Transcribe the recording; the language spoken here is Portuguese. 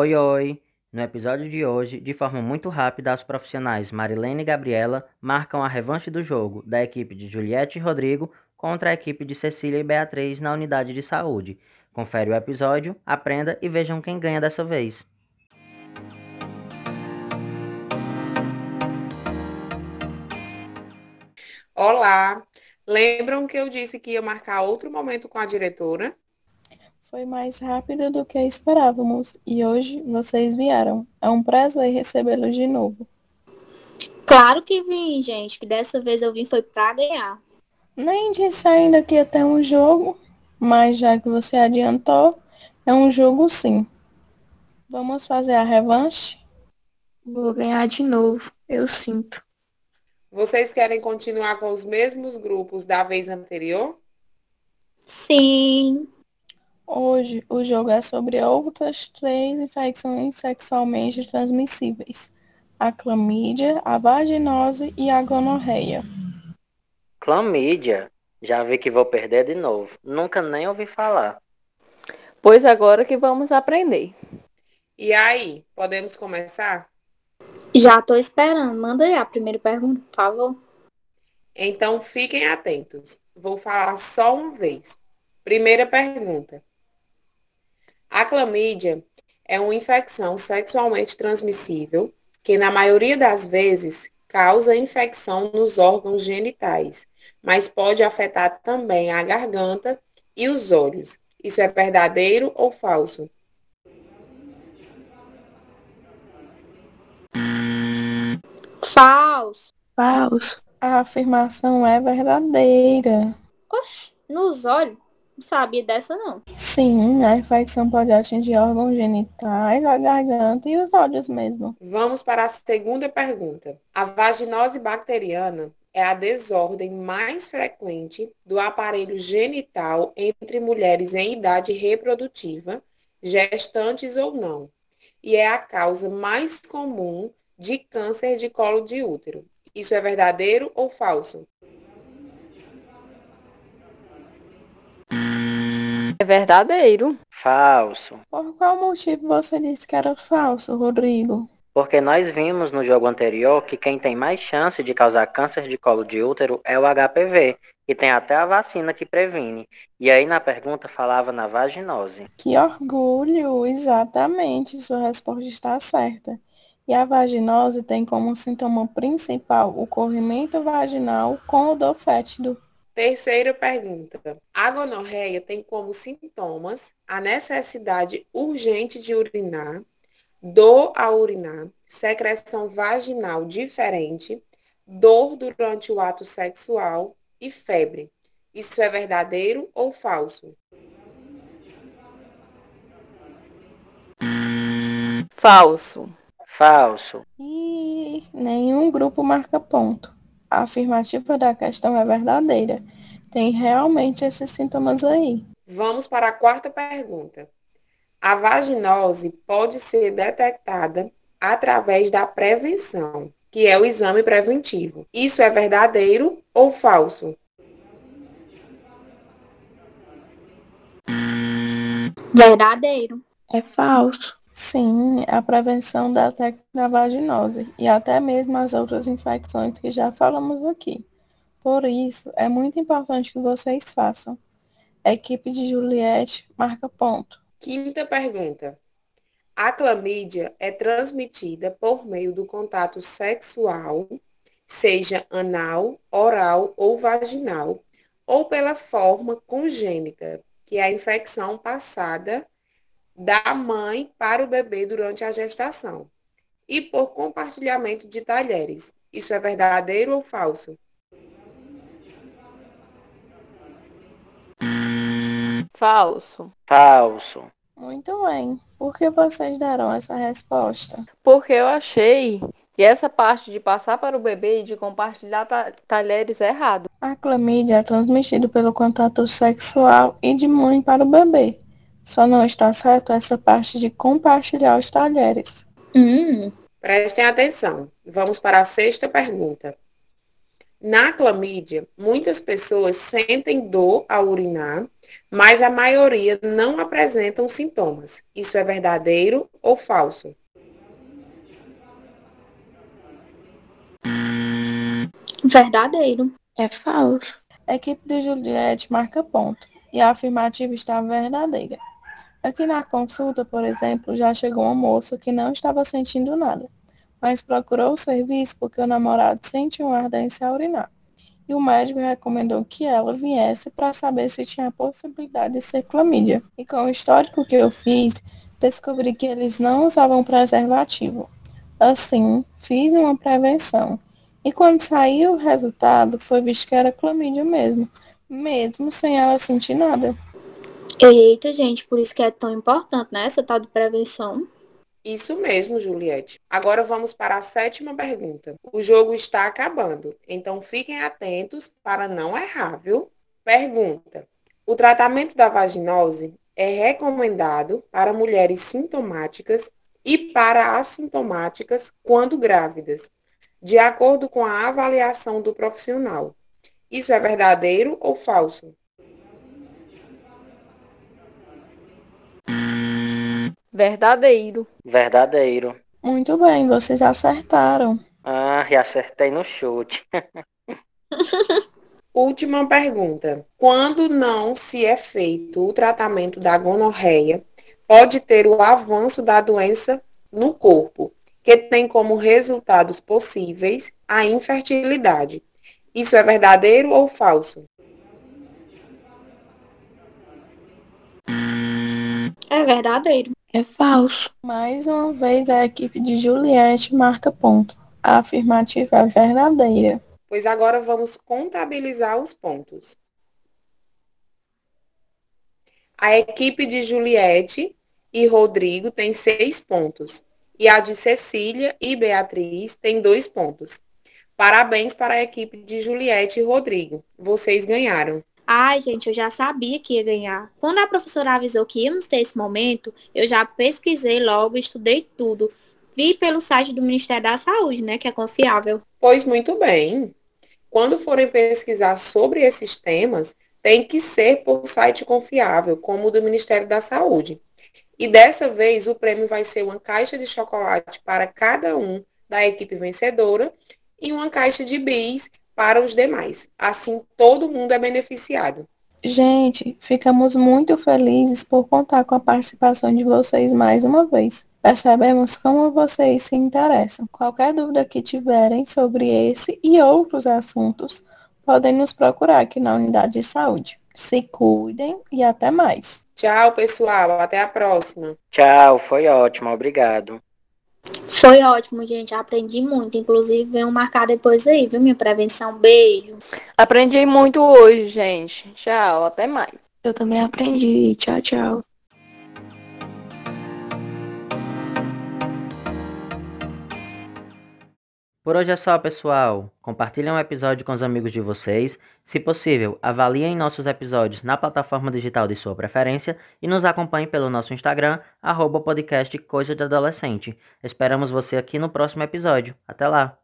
Oi, oi! No episódio de hoje, de forma muito rápida, as profissionais Marilene e Gabriela marcam a revanche do jogo da equipe de Juliette e Rodrigo contra a equipe de Cecília e Beatriz na unidade de saúde. Confere o episódio, aprenda e vejam quem ganha dessa vez. Olá! Lembram que eu disse que ia marcar outro momento com a diretora? Foi mais rápido do que esperávamos e hoje vocês vieram. É um prazer recebê-los de novo. Claro que vim, gente, que dessa vez eu vim foi pra ganhar. Nem disse ainda que ia ter um jogo, mas já que você adiantou, é um jogo sim. Vamos fazer a revanche? Vou ganhar de novo, eu sinto. Vocês querem continuar com os mesmos grupos da vez anterior? Sim. Hoje o jogo é sobre outras três infecções sexualmente transmissíveis: a clamídia, a vaginose e a gonorreia. Clamídia? Já vi que vou perder de novo. Nunca nem ouvi falar. Pois agora que vamos aprender. E aí, podemos começar? Já tô esperando. Manda aí a primeira pergunta, por favor. Então fiquem atentos. Vou falar só uma vez. Primeira pergunta. A clamídia é uma infecção sexualmente transmissível que, na maioria das vezes, causa infecção nos órgãos genitais, mas pode afetar também a garganta e os olhos. Isso é verdadeiro ou falso? Falso. Falso. A afirmação é verdadeira. Oxi, nos olhos? Não sabia dessa não. Sim, a infecção pode atingir órgãos genitais, a garganta e os olhos mesmo. Vamos para a segunda pergunta. A vaginose bacteriana é a desordem mais frequente do aparelho genital entre mulheres em idade reprodutiva, gestantes ou não, e é a causa mais comum de câncer de colo de útero. Isso é verdadeiro ou falso? Verdadeiro. Falso. Por qual motivo você disse que era falso, Rodrigo? Porque nós vimos no jogo anterior que quem tem mais chance de causar câncer de colo de útero é o HPV, e tem até a vacina que previne. E aí na pergunta falava na vaginose. Que orgulho! Exatamente, sua resposta está certa. E a vaginose tem como sintoma principal o corrimento vaginal com odor fétido. Terceira pergunta. A gonorreia tem como sintomas a necessidade urgente de urinar, dor ao urinar, secreção vaginal diferente, dor durante o ato sexual e febre. Isso é verdadeiro ou falso? Falso. Falso. E nenhum grupo marca ponto. A afirmativa da questão é verdadeira. Tem realmente esses sintomas aí. Vamos para a quarta pergunta. A vaginose pode ser detectada através da prevenção, que é o exame preventivo. Isso é verdadeiro ou falso? Verdadeiro. É falso. Sim, a prevenção da, da vaginose e até mesmo as outras infecções que já falamos aqui. Por isso, é muito importante que vocês façam. A equipe de Juliette marca ponto. Quinta pergunta. A clamídia é transmitida por meio do contato sexual, seja anal, oral ou vaginal, ou pela forma congênita, que é a infecção passada da mãe para o bebê durante a gestação, e por compartilhamento de talheres. Isso é verdadeiro ou falso? Falso. Falso. Muito bem. Por que vocês deram essa resposta? Porque eu achei que essa parte de passar para o bebê e de compartilhar ta talheres é errado. A clamídia é transmitida pelo contato sexual e de mãe para o bebê. Só não está certo essa parte de compartilhar os talheres. Hum. Prestem atenção. Vamos para a sexta pergunta. Na clamídia, muitas pessoas sentem dor ao urinar, mas a maioria não apresentam sintomas. Isso é verdadeiro ou falso? Verdadeiro. É falso. A equipe de Juliette marca ponto e a afirmativa está verdadeira. Aqui na consulta, por exemplo, já chegou uma moça que não estava sentindo nada, mas procurou o serviço porque o namorado sentiu uma ardência a urinar. E o médico recomendou que ela viesse para saber se tinha a possibilidade de ser clamídia. E com o histórico que eu fiz, descobri que eles não usavam preservativo. Assim, fiz uma prevenção. E quando saiu o resultado, foi visto que era clamídia mesmo, mesmo sem ela sentir nada. Eita, gente, por isso que é tão importante, né? Essa tal de prevenção. Isso mesmo, Juliette. Agora vamos para a sétima pergunta. O jogo está acabando, então fiquem atentos para não errar, viu? Pergunta: O tratamento da vaginose é recomendado para mulheres sintomáticas e para assintomáticas quando grávidas, de acordo com a avaliação do profissional. Isso é verdadeiro ou falso? Verdadeiro. Verdadeiro. Muito bem, vocês acertaram. Ah, e acertei no chute. Última pergunta. Quando não se é feito o tratamento da gonorreia, pode ter o avanço da doença no corpo, que tem como resultados possíveis a infertilidade. Isso é verdadeiro ou falso? É verdadeiro. É falso. Mais uma vez a equipe de Juliette marca ponto. A afirmativa é verdadeira. Pois agora vamos contabilizar os pontos. A equipe de Juliette e Rodrigo tem seis pontos. E a de Cecília e Beatriz tem dois pontos. Parabéns para a equipe de Juliette e Rodrigo. Vocês ganharam. Ai, gente, eu já sabia que ia ganhar. Quando a professora avisou que íamos ter esse momento, eu já pesquisei logo, estudei tudo. Vi pelo site do Ministério da Saúde, né, que é confiável. Pois muito bem. Quando forem pesquisar sobre esses temas, tem que ser por site confiável, como o do Ministério da Saúde. E dessa vez o prêmio vai ser uma caixa de chocolate para cada um da equipe vencedora e uma caixa de bis para os demais. Assim, todo mundo é beneficiado. Gente, ficamos muito felizes por contar com a participação de vocês mais uma vez. Percebemos como vocês se interessam. Qualquer dúvida que tiverem sobre esse e outros assuntos, podem nos procurar aqui na unidade de saúde. Se cuidem e até mais. Tchau, pessoal. Até a próxima. Tchau, foi ótimo, obrigado. Foi ótimo, gente. Aprendi muito. Inclusive, venham marcar depois aí, viu? Minha prevenção. Beijo. Aprendi muito hoje, gente. Tchau, até mais. Eu também aprendi. Tchau, tchau. Por hoje é só, pessoal. Compartilhem o episódio com os amigos de vocês. Se possível, avaliem nossos episódios na plataforma digital de sua preferência e nos acompanhem pelo nosso Instagram, arroba podcast Coisa de Adolescente. Esperamos você aqui no próximo episódio. Até lá!